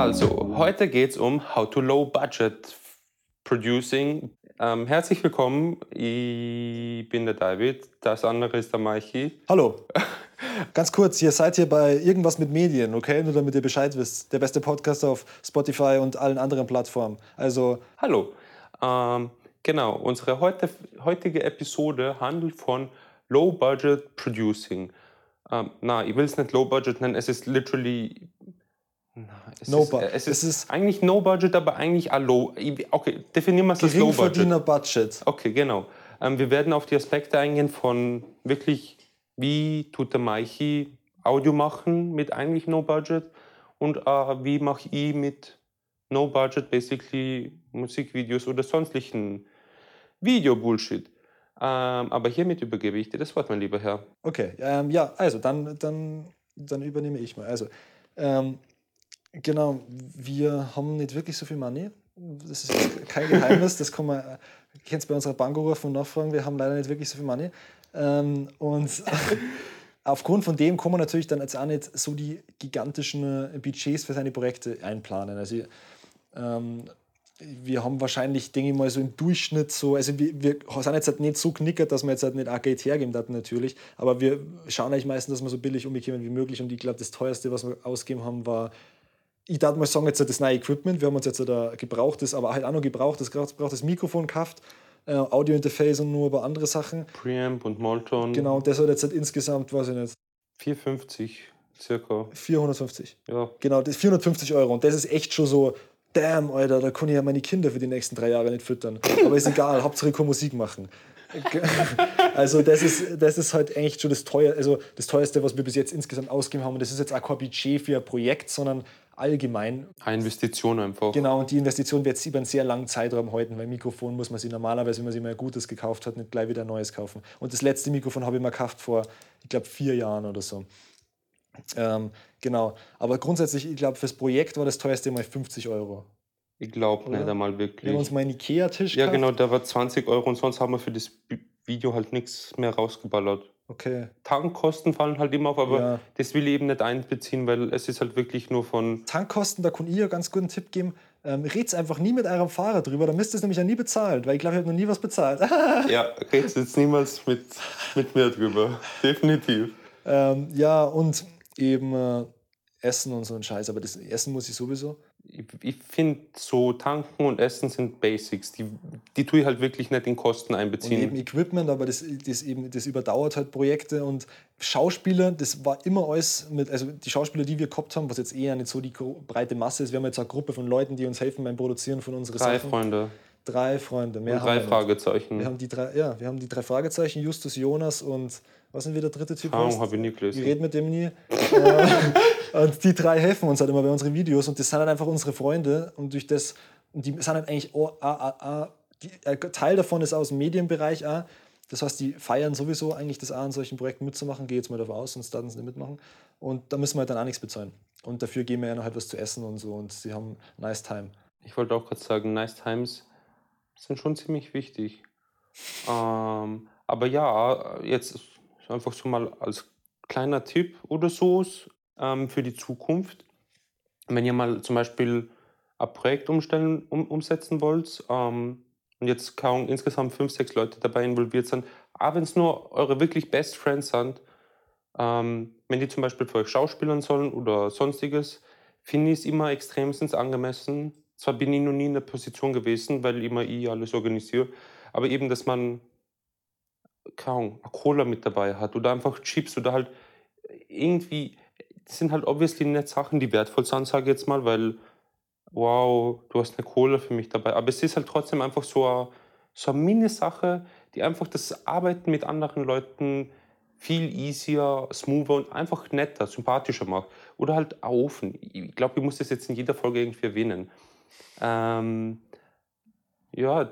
Also, heute geht es um How to Low Budget Producing. Ähm, herzlich willkommen, ich bin der David, das andere ist der Maichi. Hallo. Ganz kurz, ihr seid hier bei irgendwas mit Medien, okay? Nur damit ihr Bescheid wisst. Der beste Podcast auf Spotify und allen anderen Plattformen. Also. Hallo. Ähm, genau, unsere heute, heutige Episode handelt von Low Budget Producing. Ähm, na, ich will es nicht Low Budget nennen, es ist literally es, no ist, es, ist, es ist eigentlich No Budget, aber eigentlich a Low. Okay, definieren wir es als Low Budget. Budget. Okay, genau. Ähm, wir werden auf die Aspekte eingehen von wirklich, wie tut der Maichi Audio machen mit eigentlich No Budget und äh, wie mache ich mit No Budget basically Musikvideos oder sonstigen Video-Bullshit. Ähm, aber hiermit übergebe ich dir das Wort, mein lieber Herr. Okay, ähm, ja, also dann, dann, dann übernehme ich mal. Also, ähm, Genau, wir haben nicht wirklich so viel Money. Das ist kein Geheimnis, das kann man, kennst bei unserer Bank rufen und nachfragen, wir haben leider nicht wirklich so viel Money. Ähm, und aufgrund von dem kann man natürlich dann jetzt auch nicht so die gigantischen Budgets für seine Projekte einplanen. Also ähm, wir haben wahrscheinlich, denke ich mal, so im Durchschnitt so, also wir, wir sind jetzt halt nicht so knickert, dass wir jetzt halt nicht auch Geld hergeben hatten natürlich, aber wir schauen eigentlich meistens, dass wir so billig umbekommen wie möglich und ich glaube, das teuerste, was wir ausgegeben haben, war ich darf mal sagen, jetzt das neue Equipment, wir haben uns jetzt da gebrauchtes, aber halt auch noch gebrauchtes, gebrauchtes Mikrofon gekauft, äh, Audio-Interface und nur über andere Sachen. Preamp und Molton. Genau, und das hat jetzt halt insgesamt, weiß ich nicht. 450 circa. 450. Ja. Genau, das ist 450 Euro und das ist echt schon so, damn, Alter, da kann ich ja meine Kinder für die nächsten drei Jahre nicht füttern. Aber ist egal, Hauptsache ich kann Musik machen. also das ist, das ist halt echt schon das, teuer, also das teuerste, was wir bis jetzt insgesamt ausgegeben haben. Und das ist jetzt auch kein Budget für ein Projekt, sondern allgemein. Eine Investition einfach. Genau, und die Investition wird sich über einen sehr langen Zeitraum halten, weil Mikrofon muss man sich normalerweise, wenn man sich mal ein gutes gekauft hat, nicht gleich wieder ein neues kaufen. Und das letzte Mikrofon habe ich mal gekauft vor, ich glaube, vier Jahren oder so. Ähm, genau, aber grundsätzlich, ich glaube, fürs Projekt war das teuerste mal 50 Euro. Ich glaube nicht einmal wirklich. Wir haben uns mal einen Ikea-Tisch Ja, genau, der war 20 Euro und sonst haben wir für das Video halt nichts mehr rausgeballert. Okay. Tankkosten fallen halt immer auf, aber ja. das will ich eben nicht einbeziehen, weil es ist halt wirklich nur von. Tankkosten, da kann ich ja ganz guten Tipp geben. Ähm, red's einfach nie mit eurem Fahrer drüber, dann müsst ihr es nämlich ja nie bezahlt, weil ich glaube, ich habe noch nie was bezahlt. ja, red's jetzt niemals mit, mit mir drüber. Definitiv. Ähm, ja, und eben äh, Essen und so ein Scheiß, aber das Essen muss ich sowieso ich, ich finde, so tanken und essen sind Basics. Die, die tue ich halt wirklich nicht in Kosten einbeziehen. Und eben Equipment, aber das, das, eben, das überdauert halt Projekte und Schauspieler, das war immer alles mit, also die Schauspieler, die wir gehabt haben, was jetzt eher nicht so die breite Masse ist. Wir haben jetzt eine Gruppe von Leuten, die uns helfen beim Produzieren von unseren Drei Sachen. Freunde. Drei Freunde. Mehr und drei Fragezeichen. Wir haben die drei, ja, wir haben die drei Fragezeichen, Justus, Jonas und was sind wir der dritte Typ? Kaum, habe ich nie gelesen. Ich rede mit dem nie. und die drei helfen uns halt immer bei unseren Videos und das sind halt einfach unsere Freunde und durch das, die sind halt eigentlich oh, ah, ah, ah, die, ein Teil davon ist aus dem Medienbereich auch. Das heißt, die feiern sowieso eigentlich das auch, an solchen Projekten mitzumachen. Gehe jetzt mal davon aus, sonst werden sie nicht mitmachen. Und da müssen wir halt dann auch nichts bezahlen. Und dafür geben wir ja noch halt was zu essen und so. Und sie haben nice time. Ich wollte auch gerade sagen, nice times sind schon ziemlich wichtig. ähm, aber ja, jetzt einfach so mal als kleiner Tipp oder so ähm, für die Zukunft. Wenn ihr mal zum Beispiel ein Projekt umstellen, um, umsetzen wollt ähm, und jetzt kaum insgesamt fünf, sechs Leute dabei involviert sind, aber wenn es nur eure wirklich Best Friends sind, ähm, wenn die zum Beispiel für euch schauspielern sollen oder sonstiges, finde ich es immer extremstens angemessen, zwar bin ich noch nie in der Position gewesen, weil immer ich alles organisiere, aber eben, dass man kaum Cola mit dabei hat oder einfach Chips oder halt irgendwie, das sind halt obviously nicht Sachen, die wertvoll sind, sage ich jetzt mal, weil wow, du hast eine Cola für mich dabei. Aber es ist halt trotzdem einfach so eine, so eine Mini-Sache, die einfach das Arbeiten mit anderen Leuten viel easier, smoother und einfach netter, sympathischer macht. Oder halt Ofen. Ich glaube, ich muss das jetzt in jeder Folge irgendwie erwähnen. Ähm, ja,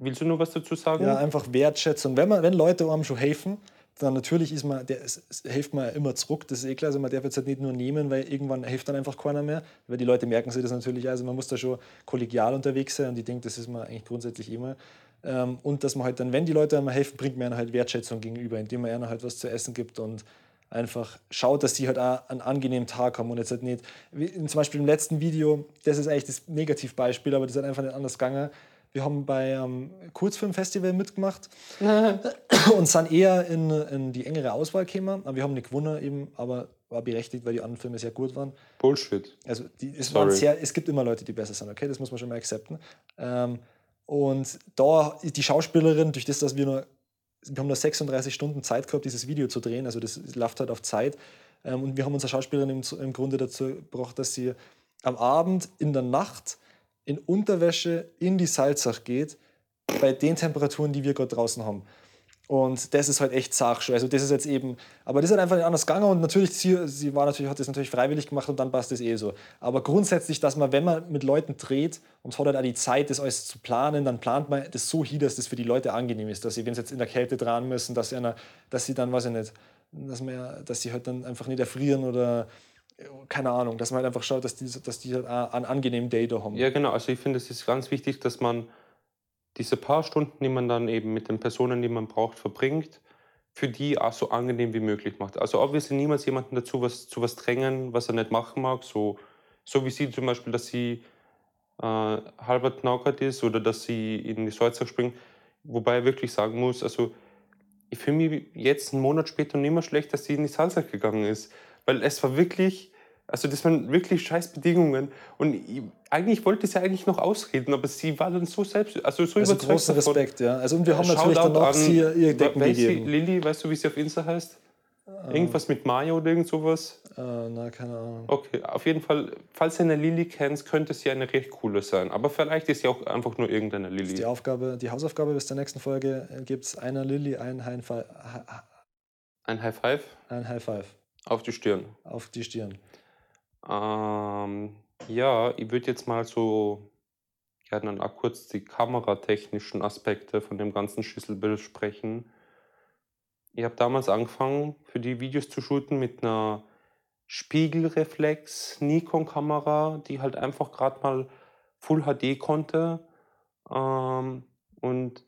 willst du nur was dazu sagen? Ja, einfach Wertschätzung. Wenn, man, wenn Leute einem schon helfen, dann natürlich ist man, der, hilft man immer zurück, das ist eh klar. Also man darf jetzt halt nicht nur nehmen, weil irgendwann hilft dann einfach keiner mehr. Weil die Leute merken sich das natürlich. Also man muss da schon kollegial unterwegs sein und ich denke, das ist man eigentlich grundsätzlich immer. Ähm, und dass man halt dann, wenn die Leute einem helfen, bringt man halt Wertschätzung gegenüber, indem man ihnen halt was zu essen gibt und einfach schaut, dass die halt auch einen angenehmen Tag haben und jetzt halt nicht, wie zum Beispiel im letzten Video, das ist eigentlich das Negativbeispiel, aber das hat einfach nicht anders gegangen. Wir haben bei einem Kurzfilmfestival mitgemacht und sind eher in, in die engere Auswahl gekommen. Aber wir haben nicht gewonnen, eben, aber war berechtigt, weil die anderen Filme sehr gut waren. Bullshit. Also die, es, waren sehr, es gibt immer Leute, die besser sind, okay? Das muss man schon mal akzeptieren. Ähm, und da die Schauspielerin, durch das, dass wir nur, wir haben nur 36 Stunden Zeit gehabt, dieses Video zu drehen, also das läuft halt auf Zeit. Ähm, und wir haben unsere Schauspielerin im, im Grunde dazu gebracht, dass sie am Abend, in der Nacht, in Unterwäsche in die Salzach geht, bei den Temperaturen, die wir gerade draußen haben. Und das ist halt echt Sachschule. Also das ist jetzt eben, aber das ist halt einfach nicht anders gegangen und natürlich, sie, sie war natürlich, hat das natürlich freiwillig gemacht und dann passt das eh so. Aber grundsätzlich, dass man, wenn man mit Leuten dreht und hat halt auch die Zeit, das alles zu planen, dann plant man das so hin, dass das für die Leute angenehm ist, dass sie, wenn sie jetzt in der Kälte dran müssen, dass sie, einer, dass sie dann, weiß ich nicht, dass, man, dass sie halt dann einfach nicht erfrieren oder keine Ahnung, dass man halt einfach schaut, dass die, dass die halt einen angenehmen Day da haben. Ja, genau. Also ich finde, es ist ganz wichtig, dass man diese paar Stunden, die man dann eben mit den Personen, die man braucht, verbringt, für die auch so angenehm wie möglich macht. Also obviously niemals jemanden dazu was, zu was drängen, was er nicht machen mag. So, so wie sie zum Beispiel, dass sie äh, halber knackert ist oder dass sie in die Salzach springt. Wobei ich wirklich sagen muss, also ich fühle mich jetzt einen Monat später nicht mehr schlecht, dass sie in die Salzach gegangen ist. Weil es war wirklich, also das waren wirklich scheiß Bedingungen. Und ich, eigentlich wollte sie eigentlich noch ausreden, aber sie war dann so selbst, also so also überzeugt großen davon. Respekt, ja. Also und wir haben Shoutout natürlich dann noch sie ihr Decken gegeben. Lilly, weißt du, wie sie auf Insta heißt? Ah. Irgendwas mit Mayo oder irgend sowas? Uh, na, keine Ahnung. Okay, auf jeden Fall, falls ihr eine Lilly kennt, könnte sie eine recht coole sein. Aber vielleicht ist sie auch einfach nur irgendeine Lilly. Die Aufgabe, die Hausaufgabe bis der nächsten Folge gibt es einer Lilly ein High Five. Ein High Five? Ein High Five. Auf die Stirn. Auf die Stirn. Ähm, ja, ich würde jetzt mal so gerne auch kurz die kameratechnischen Aspekte von dem ganzen Schlüsselbild sprechen. Ich habe damals angefangen, für die Videos zu shooten mit einer Spiegelreflex Nikon-Kamera, die halt einfach gerade mal Full HD konnte. Ähm, und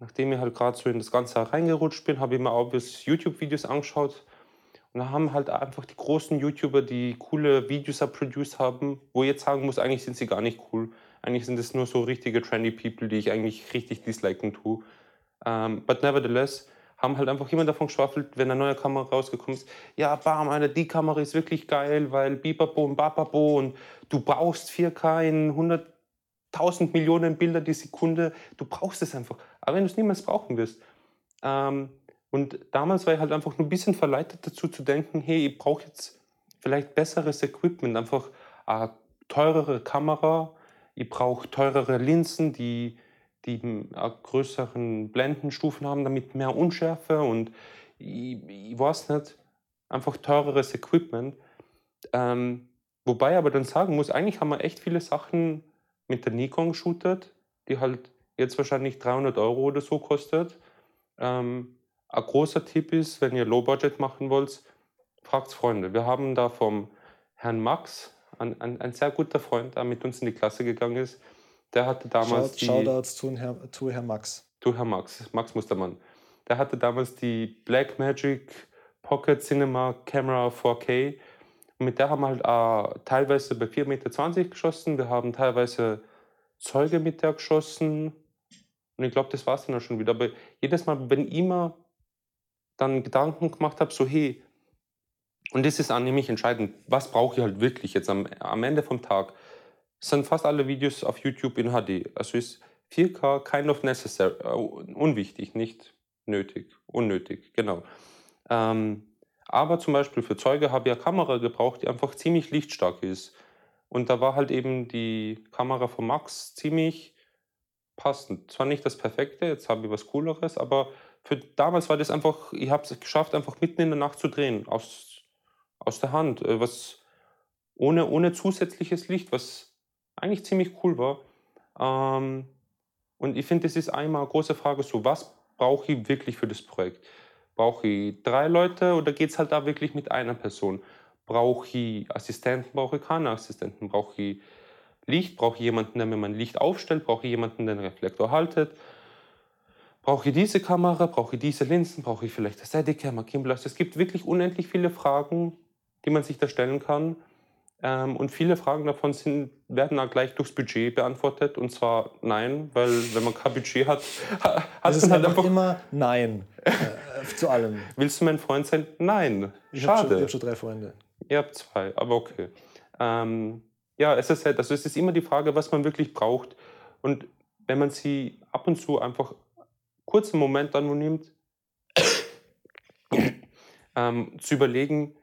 nachdem ich halt gerade so in das Ganze reingerutscht bin, habe ich mir auch YouTube-Videos angeschaut und da haben halt einfach die großen YouTuber, die coole Videos produced haben, wo ich jetzt sagen muss, eigentlich sind sie gar nicht cool. Eigentlich sind es nur so richtige trendy People, die ich eigentlich richtig disliken tue. Um, ähm, but nevertheless haben halt einfach immer davon geschwafelt, wenn eine neue Kamera rausgekommen ist, ja, bam, Alter, die Kamera ist wirklich geil, weil Bipapo und Bapapo und du brauchst 4K in 100.000 Millionen Bilder die Sekunde, du brauchst es einfach. Aber wenn du es niemals brauchen wirst, ähm, und damals war ich halt einfach nur ein bisschen verleitet dazu zu denken, hey, ich brauche jetzt vielleicht besseres Equipment, einfach eine teurere Kamera, ich brauche teurere Linsen, die, die größeren Blendenstufen haben, damit mehr Unschärfe und ich, ich weiß nicht, einfach teureres Equipment. Ähm, wobei aber dann sagen muss, eigentlich haben wir echt viele Sachen mit der Nikon geshootet, die halt jetzt wahrscheinlich 300 Euro oder so kostet. Ähm, ein großer Tipp ist, wenn ihr Low Budget machen wollt, fragt Freunde. Wir haben da vom Herrn Max, ein, ein, ein sehr guter Freund, der mit uns in die Klasse gegangen ist, der hatte damals Shout, die... Shoutouts zu, Herr, zu Herrn Max. Zu Herrn Max, Max Mustermann. Der hatte damals die Blackmagic Pocket Cinema Camera 4K. Und mit der haben wir halt auch teilweise bei 4,20 Meter geschossen. Wir haben teilweise Zeuge mit der geschossen. Und ich glaube, das war es dann auch schon wieder. Aber jedes Mal, wenn immer dann Gedanken gemacht habe, so hey, und das ist auch nämlich entscheidend, was brauche ich halt wirklich jetzt am, am Ende vom Tag? Sind fast alle Videos auf YouTube in HD. Also ist 4K kind of necessary, uh, unwichtig, nicht nötig, unnötig, genau. Ähm, aber zum Beispiel für Zeuge habe ich eine Kamera gebraucht, die einfach ziemlich lichtstark ist. Und da war halt eben die Kamera von Max ziemlich passend. Zwar nicht das Perfekte, jetzt habe ich was Cooleres, aber für damals war das einfach, ich habe es geschafft, einfach mitten in der Nacht zu drehen, aus, aus der Hand, äh, was ohne, ohne zusätzliches Licht, was eigentlich ziemlich cool war. Ähm, und ich finde, das ist einmal eine große Frage, so was brauche ich wirklich für das Projekt? Brauche ich drei Leute oder geht es halt da wirklich mit einer Person? Brauche ich Assistenten, brauche ich keine Assistenten? Brauche ich Licht? Brauche ich jemanden, der mir mein Licht aufstellt? Brauche ich jemanden, der den Reflektor haltet? Brauche ich diese Kamera, brauche ich diese Linsen, brauche ich vielleicht das Steadicam, Gimbal. Also es gibt wirklich unendlich viele Fragen, die man sich da stellen kann. Ähm, und viele Fragen davon sind, werden dann gleich durchs Budget beantwortet. Und zwar nein, weil wenn man kein Budget hat, hat es man halt einfach immer nein äh, zu allem. Willst du mein Freund sein? Nein. Ich Schade. Hab schon, ich habe schon drei Freunde. Ihr habt zwei, aber okay. Ähm, ja, es ist halt, also es ist immer die Frage, was man wirklich braucht. Und wenn man sie ab und zu einfach kurzen Moment dann nur nimmt, ähm, zu überlegen,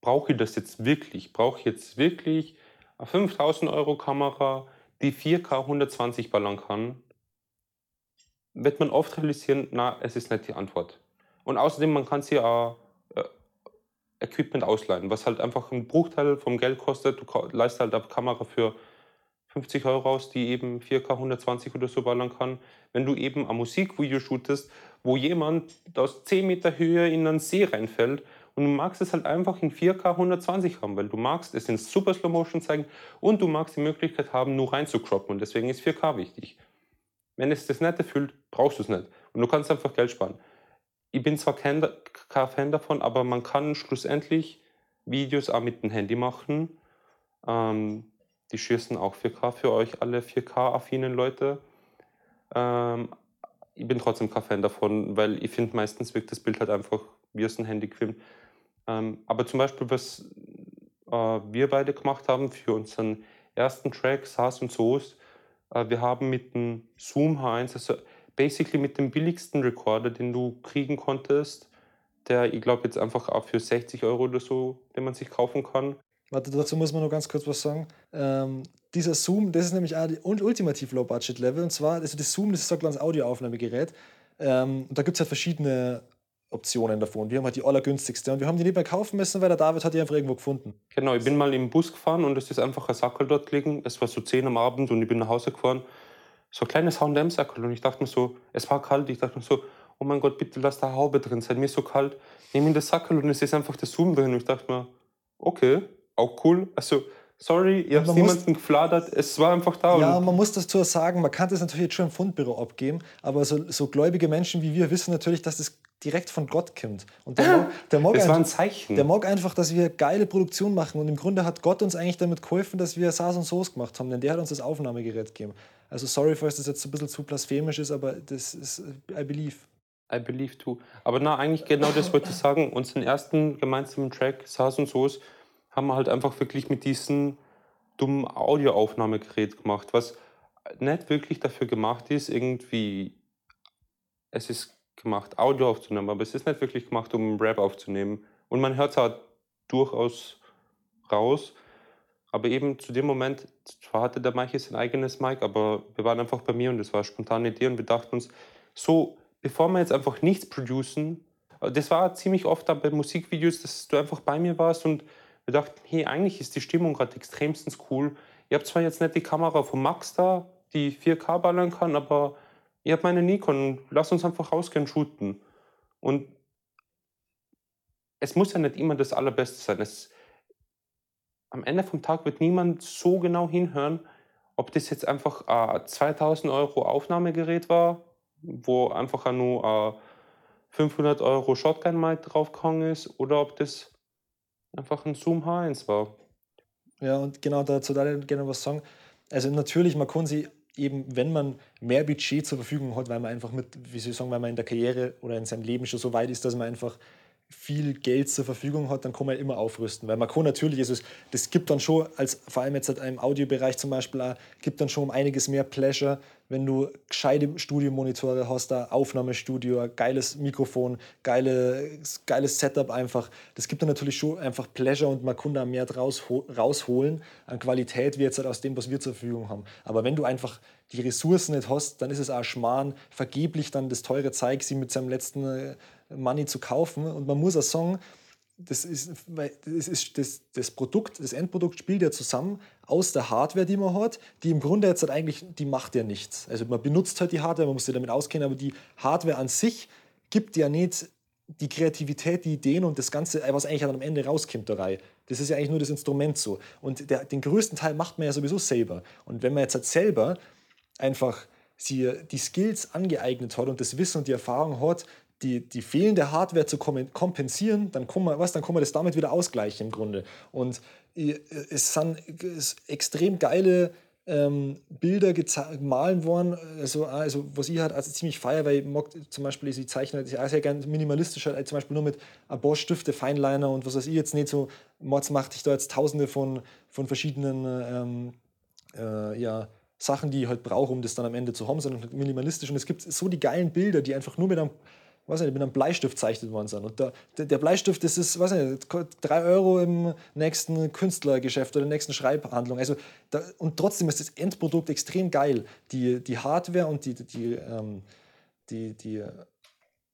brauche ich das jetzt wirklich? Brauche ich jetzt wirklich eine 5000 Euro Kamera, die 4K 120 ballern kann? Wird man oft realisieren, na, es ist nicht die Antwort. Und außerdem, man kann sie auch äh, Equipment ausleihen, was halt einfach einen Bruchteil vom Geld kostet. Du leistest halt eine Kamera für 50 Euro aus, die eben 4K 120 oder so ballern kann. Wenn du eben ein Musikvideo shootest, wo jemand aus 10 Meter Höhe in einen See reinfällt und du magst es halt einfach in 4K 120 haben, weil du magst es in super Slow Motion zeigen und du magst die Möglichkeit haben, nur rein zu croppen und deswegen ist 4K wichtig. Wenn es das nicht erfüllt, brauchst du es nicht und du kannst einfach Geld sparen. Ich bin zwar kein, kein Fan davon, aber man kann schlussendlich Videos auch mit dem Handy machen. Ähm, die schießen auch 4K für euch alle 4K-affinen Leute. Ähm, ich bin trotzdem kein Fan davon, weil ich finde, meistens wirkt das Bild halt einfach wie aus dem Handy gefilmt. Ähm, aber zum Beispiel, was äh, wir beide gemacht haben für unseren ersten Track, SARS und SOS, äh, wir haben mit dem Zoom H1, also basically mit dem billigsten Recorder, den du kriegen konntest, der, ich glaube, jetzt einfach auch für 60 Euro oder so, den man sich kaufen kann, Warte, dazu muss man noch ganz kurz was sagen. Ähm, dieser Zoom, das ist nämlich auch die ultimativ Low-Budget-Level. Und zwar, also das Zoom, das ist ein kleines Audioaufnahmegerät. Ähm, und da gibt es halt verschiedene Optionen davon. Wir haben halt die allergünstigste. Und wir haben die nicht mehr kaufen müssen, weil der David hat die einfach irgendwo gefunden. Genau, ich bin mal im Bus gefahren und es ist einfach ein Sackel dort gelegen. Es war so 10 am Abend und ich bin nach Hause gefahren. So ein kleines H&M-Sackel. Und ich dachte mir so, es war kalt. Ich dachte mir so, oh mein Gott, bitte lass da Haube drin sein. Mir ist so kalt. Nehme in das Sackel und es ist einfach der Zoom drin. Und ich dachte mir, okay, auch cool. Also, sorry, ihr habt niemanden gefladert, es war einfach da. Ja, man muss dazu sagen, man kann das natürlich jetzt schon im Fundbüro abgeben, aber so, so gläubige Menschen wie wir wissen natürlich, dass das direkt von Gott kommt. Und der mag, der mag das einfach, war ein Zeichen. Der mag einfach, dass wir geile Produktion machen und im Grunde hat Gott uns eigentlich damit geholfen, dass wir Saas und Soos gemacht haben, denn der hat uns das Aufnahmegerät gegeben. Also sorry, falls das jetzt ein bisschen zu blasphemisch ist, aber das ist, I believe. I believe too. Aber na, eigentlich genau das wollte ich sagen. Unseren ersten gemeinsamen Track, Saas und Soos, haben wir halt einfach wirklich mit diesem dummen Audioaufnahmegerät gemacht, was nicht wirklich dafür gemacht ist, irgendwie, es ist gemacht, Audio aufzunehmen, aber es ist nicht wirklich gemacht, um Rap aufzunehmen. Und man hört es halt durchaus raus. Aber eben zu dem Moment, zwar hatte der Mike sein eigenes Mic, aber wir waren einfach bei mir und es war eine spontane Idee und wir dachten uns, so, bevor wir jetzt einfach nichts producen, das war ziemlich oft bei Musikvideos, dass du einfach bei mir warst und wir dachten, hey, eigentlich ist die Stimmung gerade extremstens cool. Ihr habt zwar jetzt nicht die Kamera von Max da, die 4K ballern kann, aber ihr habt meine Nikon, lass uns einfach rausgehen shooten. Und es muss ja nicht immer das Allerbeste sein. Es, am Ende vom Tag wird niemand so genau hinhören, ob das jetzt einfach ein 2000 Euro Aufnahmegerät war, wo einfach nur ein 500 Euro Shotgun-Mic draufgegangen ist, oder ob das einfach ein Zoom H1 war. Ja, und genau dazu da gerne was sagen. Also natürlich, man kann sie eben, wenn man mehr Budget zur Verfügung hat, weil man einfach mit, wie soll ich sagen, weil man in der Karriere oder in seinem Leben schon so weit ist, dass man einfach viel Geld zur Verfügung hat, dann kann man immer aufrüsten. Weil man kann natürlich, also das gibt dann schon, als, vor allem jetzt im Audiobereich zum Beispiel, auch, gibt dann schon um einiges mehr Pleasure, wenn du gescheite Studiomonitore hast, ein Aufnahmestudio, ein geiles Mikrofon, geile, geiles Setup einfach. Das gibt dann natürlich schon einfach Pleasure und man kann da mehr draus rausholen an Qualität, wie jetzt halt aus dem, was wir zur Verfügung haben. Aber wenn du einfach die Ressourcen nicht hast, dann ist es auch Schmarrn, vergeblich dann das teure Zeug sie mit seinem letzten äh, Money zu kaufen. Und man muss auch sagen, das ist, das, ist das, das Produkt, das Endprodukt spielt ja zusammen aus der Hardware, die man hat, die im Grunde jetzt halt eigentlich, die macht ja nichts. Also man benutzt halt die Hardware, man muss sich damit auskennen, aber die Hardware an sich gibt ja nicht die Kreativität, die Ideen und das Ganze, was eigentlich am Ende rauskommt, Reihe. Das ist ja eigentlich nur das Instrument so. Und der, den größten Teil macht man ja sowieso selber. Und wenn man jetzt halt selber einfach sie die Skills angeeignet hat und das Wissen und die Erfahrung hat, die, die fehlende Hardware zu kompensieren, dann kann, man, was, dann kann man das damit wieder ausgleichen im Grunde. Und es sind extrem geile ähm, Bilder gemahlen worden, also, also was ich halt also ziemlich feier, weil ich mag zum Beispiel, ich zeichne ich auch sehr gerne minimalistisch, halt, zum Beispiel nur mit ein paar Stifte, Feinliner und was weiß ich jetzt nicht so, Mods macht ich da jetzt tausende von, von verschiedenen ähm, äh, ja, Sachen, die ich halt brauche, um das dann am Ende zu haben, sondern minimalistisch und es gibt so die geilen Bilder, die einfach nur mit einem weiß nicht, mit einem Bleistift zeichnet worden sind. Und der, der Bleistift, das ist, weiß nicht, drei Euro im nächsten Künstlergeschäft oder der nächsten Schreibhandlung. Also da, und trotzdem ist das Endprodukt extrem geil. Die, die Hardware und die, die, ähm, die, die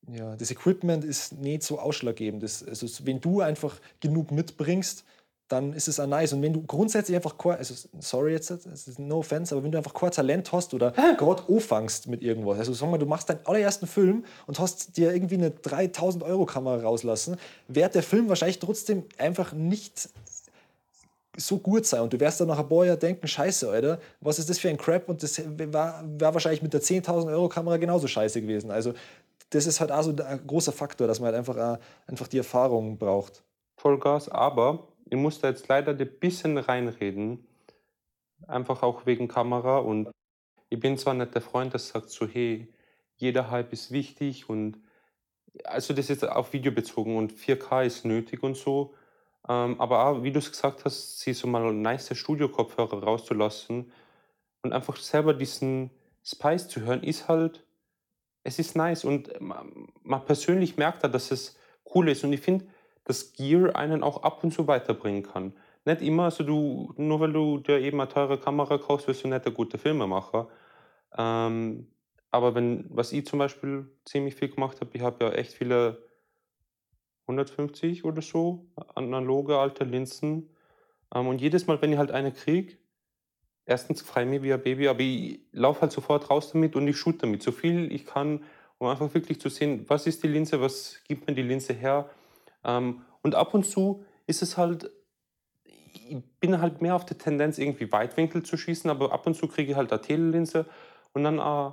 ja, das Equipment ist nicht so ausschlaggebend. Das, also, wenn du einfach genug mitbringst, dann ist es auch nice. Und wenn du grundsätzlich einfach, also sorry jetzt, das ist no offense, aber wenn du einfach kein Talent hast oder gerade anfängst mit irgendwas, also sag mal, du machst deinen allerersten Film und hast dir irgendwie eine 3000 Euro Kamera rauslassen, wird der Film wahrscheinlich trotzdem einfach nicht so gut sein. Und du wirst dann nach ein paar Jahren denken, scheiße, Alter, was ist das für ein Crap? Und das war, war wahrscheinlich mit der 10.000 Euro Kamera genauso scheiße gewesen. Also das ist halt auch so ein großer Faktor, dass man halt einfach, einfach die Erfahrung braucht. Vollgas, aber ich muss da jetzt leider ein bisschen reinreden, einfach auch wegen Kamera. Und ich bin zwar nicht der Freund, der sagt so, hey, jeder Hype ist wichtig und also das ist auf Video bezogen und 4K ist nötig und so. Ähm, aber auch, wie du es gesagt hast, sie so mal nice Studio-Kopfhörer rauszulassen und einfach selber diesen Spice zu hören, ist halt, es ist nice und man, man persönlich merkt da, dass es cool ist. Und ich finde, dass Gear einen auch ab und zu weiterbringen kann. Nicht immer, also du, nur weil du dir eben eine teure Kamera kaufst, wirst du nicht der gute Filmemacher. Ähm, aber wenn, was ich zum Beispiel ziemlich viel gemacht habe, ich habe ja echt viele 150 oder so analoge alte Linsen. Ähm, und jedes Mal, wenn ich halt eine kriege, erstens freue ich mich wie ein Baby, aber ich laufe halt sofort raus damit und ich shoot damit so viel ich kann, um einfach wirklich zu sehen, was ist die Linse, was gibt mir die Linse her und ab und zu ist es halt, ich bin halt mehr auf der Tendenz, irgendwie Weitwinkel zu schießen, aber ab und zu kriege ich halt eine Telelinse und dann äh,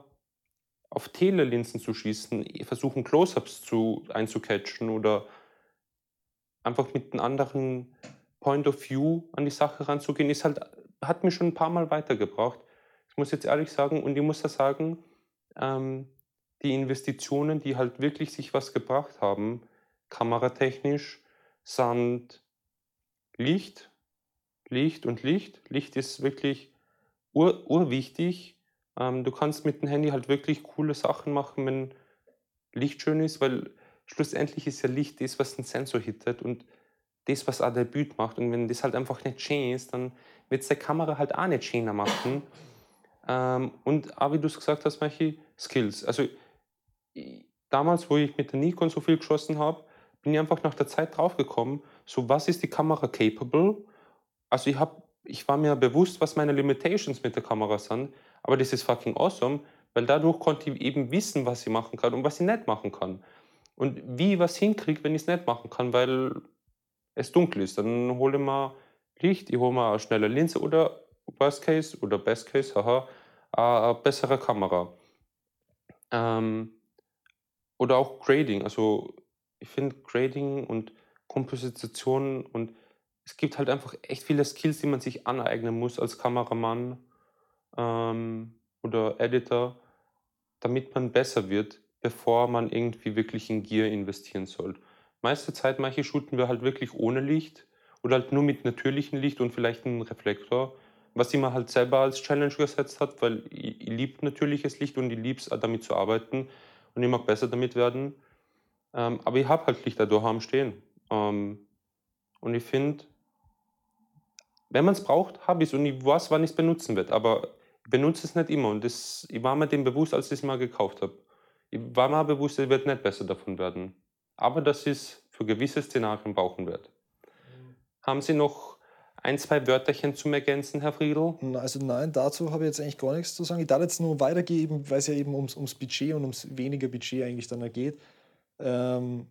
auf Telelinsen zu schießen, versuchen Close-Ups zu, einzucatchen oder einfach mit einem anderen Point of View an die Sache ranzugehen, ist halt, hat mir schon ein paar Mal weitergebracht. Ich muss jetzt ehrlich sagen, und ich muss da sagen, ähm, die Investitionen, die halt wirklich sich was gebracht haben, kameratechnisch sind Licht, Licht und Licht. Licht ist wirklich ur, urwichtig. Ähm, du kannst mit dem Handy halt wirklich coole Sachen machen, wenn Licht schön ist, weil schlussendlich ist ja Licht das, was den Sensor hittet und das, was auch der Bild macht. Und wenn das halt einfach nicht schön ist, dann wird es der Kamera halt auch nicht schöner machen. ähm, und auch wie du es gesagt hast, manche Skills. Also damals, wo ich mit der Nikon so viel geschossen habe, bin ich einfach nach der Zeit draufgekommen, so was ist die Kamera capable? Also ich, hab, ich war mir bewusst, was meine Limitations mit der Kamera sind, aber das ist fucking awesome, weil dadurch konnte ich eben wissen, was ich machen kann und was ich nicht machen kann. Und wie ich was hinkriege, wenn ich es nicht machen kann, weil es dunkel ist. Dann hole ich mal Licht, ich hole mal eine schnelle Linse oder Worst Case oder Best Case, haha, eine bessere Kamera. Ähm, oder auch Grading, also ich finde Grading und Komposition und es gibt halt einfach echt viele Skills, die man sich aneignen muss als Kameramann ähm, oder Editor, damit man besser wird, bevor man irgendwie wirklich in Gear investieren soll. Meiste Zeit, manche shooten wir halt wirklich ohne Licht oder halt nur mit natürlichem Licht und vielleicht einem Reflektor, was immer halt selber als Challenge gesetzt hat, weil ich, ich liebe natürliches Licht und ich liebe es, damit zu arbeiten und ich mag besser damit werden. Ähm, aber ich habe halt Lichter daheim stehen. Ähm, und ich finde, wenn man es braucht, habe ich es und ich weiß, wann ich es benutzen werde. Aber ich benutze es nicht immer. Und das, ich war mir dem bewusst, als ich es mal gekauft habe. Ich war mir bewusst, es wird nicht besser davon werden. Aber dass ich es für gewisse Szenarien brauchen werde. Mhm. Haben Sie noch ein, zwei Wörterchen zum Ergänzen, Herr Friedl? Also nein, dazu habe ich jetzt eigentlich gar nichts zu sagen. Ich darf jetzt nur weitergeben, weil es ja eben ums, ums Budget und ums weniger Budget eigentlich dann geht. Ähm,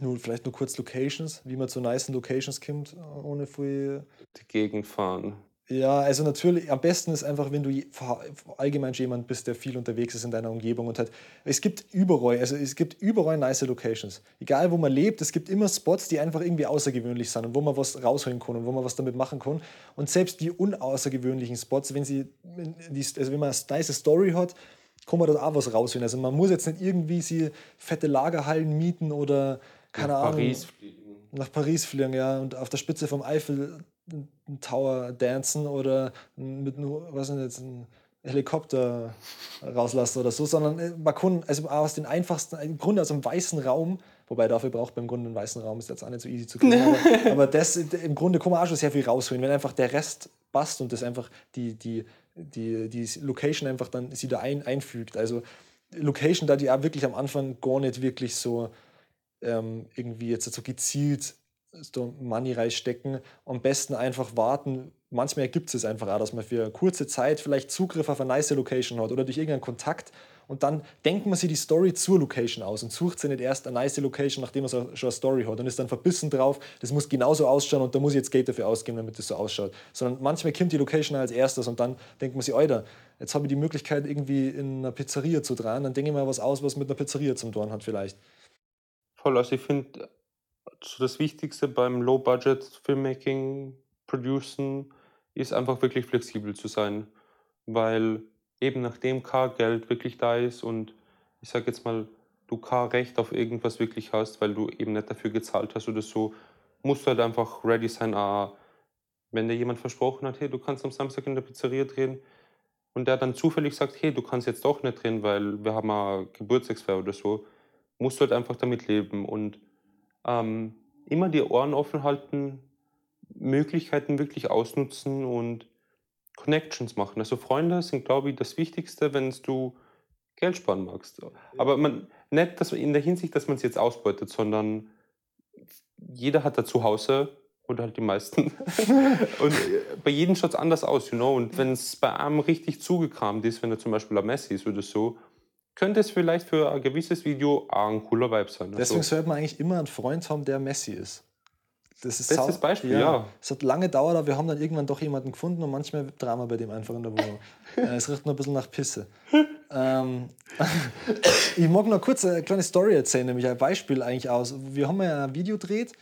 nur, vielleicht nur kurz Locations, wie man zu nice Locations kommt, ohne viel. Die Gegend fahren. Ja, also natürlich, am besten ist einfach, wenn du allgemein jemand bist, der viel unterwegs ist in deiner Umgebung und halt, es gibt überall, also es gibt überall nice Locations. Egal wo man lebt, es gibt immer Spots, die einfach irgendwie außergewöhnlich sind und wo man was rausholen kann und wo man was damit machen kann. Und selbst die unaußergewöhnlichen Spots, wenn sie, also wenn man eine nice Story hat, kann man dort auch was rausholen. Also man muss jetzt nicht irgendwie sie fette Lagerhallen mieten oder keine Nach Ahnung Paris fliegen. nach Paris fliegen, ja, und auf der Spitze vom Eiffel Tower dancen oder mit nur, was ist jetzt, ein Helikopter rauslassen oder so, sondern äh, man kann also aus den einfachsten, im Grunde aus einem weißen Raum, wobei dafür braucht man im Grunde einen weißen Raum, ist jetzt auch nicht so easy zu kriegen, aber, aber das, im Grunde kann man auch schon sehr viel rausholen, wenn einfach der Rest passt und das einfach die, die, die, die Location einfach dann sie da ein, einfügt. Also Location, da die auch wirklich am Anfang gar nicht wirklich so ähm, irgendwie jetzt so gezielt so Money reinstecken. Am besten einfach warten. Manchmal ergibt es einfach auch, dass man für kurze Zeit vielleicht Zugriff auf eine nice Location hat oder durch irgendeinen Kontakt und dann denkt man sich die Story zur Location aus und sucht sich nicht erst eine nice Location, nachdem man schon eine Story hat und ist dann verbissen drauf, das muss genauso ausschauen und da muss ich jetzt Geld dafür ausgeben, damit das so ausschaut. Sondern manchmal kommt die Location als erstes und dann denkt man sich, Alter, jetzt habe ich die Möglichkeit irgendwie in einer Pizzeria zu drehen, dann denke ich mal was aus, was mit einer Pizzeria zum tun hat vielleicht. Voll, also ich finde, das Wichtigste beim Low-Budget-Filmmaking, Producen, ist einfach wirklich flexibel zu sein. Weil eben nachdem kein Geld wirklich da ist und ich sage jetzt mal, du kein Recht auf irgendwas wirklich hast, weil du eben nicht dafür gezahlt hast oder so, musst du halt einfach ready sein, ah, wenn dir jemand versprochen hat, hey, du kannst am Samstag in der Pizzeria drehen und der dann zufällig sagt, hey, du kannst jetzt doch nicht drehen, weil wir haben eine Geburtstagsfeier oder so, musst du halt einfach damit leben und ähm, immer die Ohren offen halten, Möglichkeiten wirklich ausnutzen und Connections machen. Also Freunde sind, glaube ich, das Wichtigste, wenn du Geld sparen magst. Aber man, nicht dass man in der Hinsicht, dass man es jetzt ausbeutet, sondern jeder hat da zu Hause oder halt die meisten. und bei jedem schaut es anders aus, you know. Und wenn es bei einem richtig zugekramt ist, wenn er zum Beispiel ein Messi ist oder so, könnte es vielleicht für ein gewisses Video auch ein cooler Vibe sein. Deswegen Also, sollte man eigentlich immer einen Freund haben, der Messi ist. Das ist Bestes Beispiel, ja. Es hat lange gedauert, aber wir haben dann irgendwann doch jemanden gefunden und manchmal Drama bei dem einfach in der Wohnung. Äh, es riecht nur ein bisschen nach Pisse. ähm, ich mag noch kurz eine kleine Story erzählen, nämlich ein Beispiel eigentlich aus. Wir haben ja ein Video gedreht,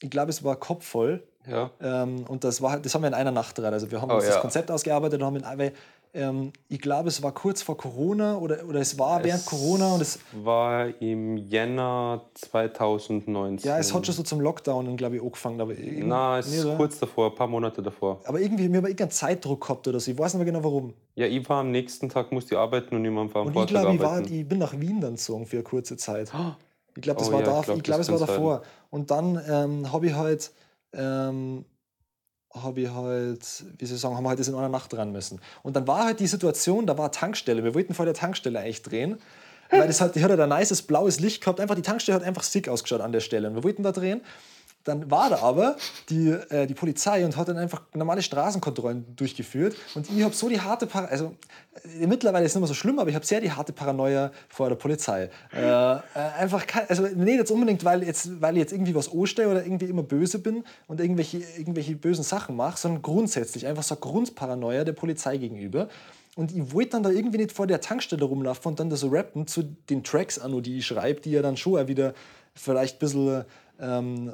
ich glaube, es war kopfvoll. ja. Ähm, und das, war, halt- das haben wir in einer Nacht dran. Also wir haben Oh, uns das ja. Konzept ausgearbeitet und haben in, weil, ähm, ich glaube, es war kurz vor Corona oder, oder es war während Es Corona und es, war im Jänner 2019. ja, es hat schon so zum Lockdown, glaube ich, angefangen. Aber Na, es nee, ist oder? kurz davor, ein paar Monate davor. Aber irgendwie, wir haben irgendeinen Zeitdruck gehabt oder so. Ich weiß nicht mehr genau warum. Ja, ich war am nächsten Tag, musste ich arbeiten und jemand war am Und ich glaube, ich, war, ich bin nach Wien dann gezogen für eine kurze Zeit. Ich glaube, das Oh war ja, da, ich glaub, glaube, das es war kann sein. davor. Und dann ähm, habe ich halt, ähm, habe ich halt, wie soll ich sagen, haben wir halt das in einer Nacht dran müssen. Und dann war halt die Situation, da war eine Tankstelle. Wir wollten vor der Tankstelle eigentlich drehen. Weil das hat, die hat halt ein nices blaues Licht gehabt. Einfach die Tankstelle hat einfach sick ausgeschaut an der Stelle. Und wir wollten da drehen. Dann war da aber die, äh, die Polizei und hat dann einfach normale Straßenkontrollen durchgeführt. Und ich habe so die harte Paranoia, also äh, mittlerweile ist es nicht mehr so schlimm, aber ich habe sehr die harte Paranoia vor der Polizei. Äh, äh, einfach, kein, also nicht jetzt unbedingt, weil, jetzt, weil ich jetzt irgendwie was anstelle oder irgendwie immer böse bin und irgendwelche, irgendwelche bösen Sachen mache, sondern grundsätzlich einfach so Grundparanoia der Polizei gegenüber. Und ich wollte dann da irgendwie nicht vor der Tankstelle rumlaufen und dann da so rappen zu den Tracks an, die ich schreibe, die ja dann schon wieder vielleicht ein bisschen ähm,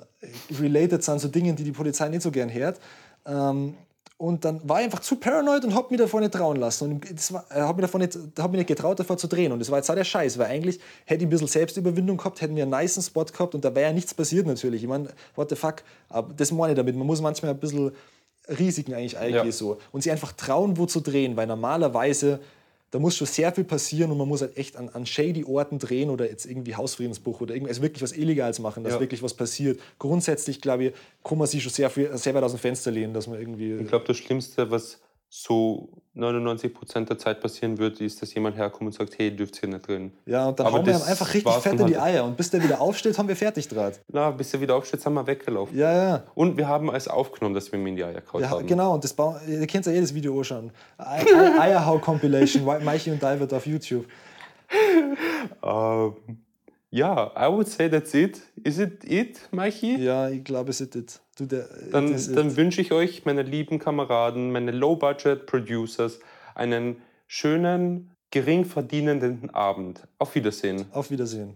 related sind zu Dingen, die die Polizei nicht so gern hört. Ähm, und dann war ich einfach zu paranoid und hab mich davon nicht trauen lassen. Und das war, äh, hab mich davon nicht, hab mich nicht getraut, davor zu drehen. Und das war jetzt auch der Scheiß, weil eigentlich hätte ich ein bisschen Selbstüberwindung gehabt, hätten wir einen niceen Spot gehabt und da wäre ja nichts passiert natürlich. Ich meine, what the fuck. Das meine ich damit. Man muss manchmal ein bisschen Risiken eigentlich eingehen Ja. so. Und sich einfach trauen, wo zu drehen, weil normalerweise da muss schon sehr viel passieren und man muss halt echt an, an shady Orten drehen oder jetzt irgendwie Hausfriedensbruch oder irgendwas, also wirklich was Illegales machen, dass Ja. wirklich was passiert. Grundsätzlich, glaube ich, kann man sich schon sehr, viel, sehr weit aus dem Fenster lehnen, dass man irgendwie. Ich glaube, das Schlimmste, was so 99% der Zeit passieren wird, ist, dass jemand herkommt und sagt, hey, ihr dürft hier nicht drin. ja, und dann Aber hauen wir ihm einfach richtig fett in die. Eier. Und bis der wieder aufsteht, haben wir fertig draht. Na, bis er wieder aufsteht, sind wir weggelaufen. Ja, ja. Und wir haben es aufgenommen, dass wir ihm in die Eier kaut ja haben. genau, und das ihr kennt ja jedes Video anschauen. Ei- Ei- Eierhau Compilation, Maichi und David auf YouTube. Ähm, Ja, I would say that's it. Is it it, Michi? Ja, ich glaube, es ist it. Du, der, Dann, dann wünsche ich euch, meine lieben Kameraden, meine Low-Budget-Producers, einen schönen, gering verdienenden Abend. Auf Wiedersehen. Auf Wiedersehen.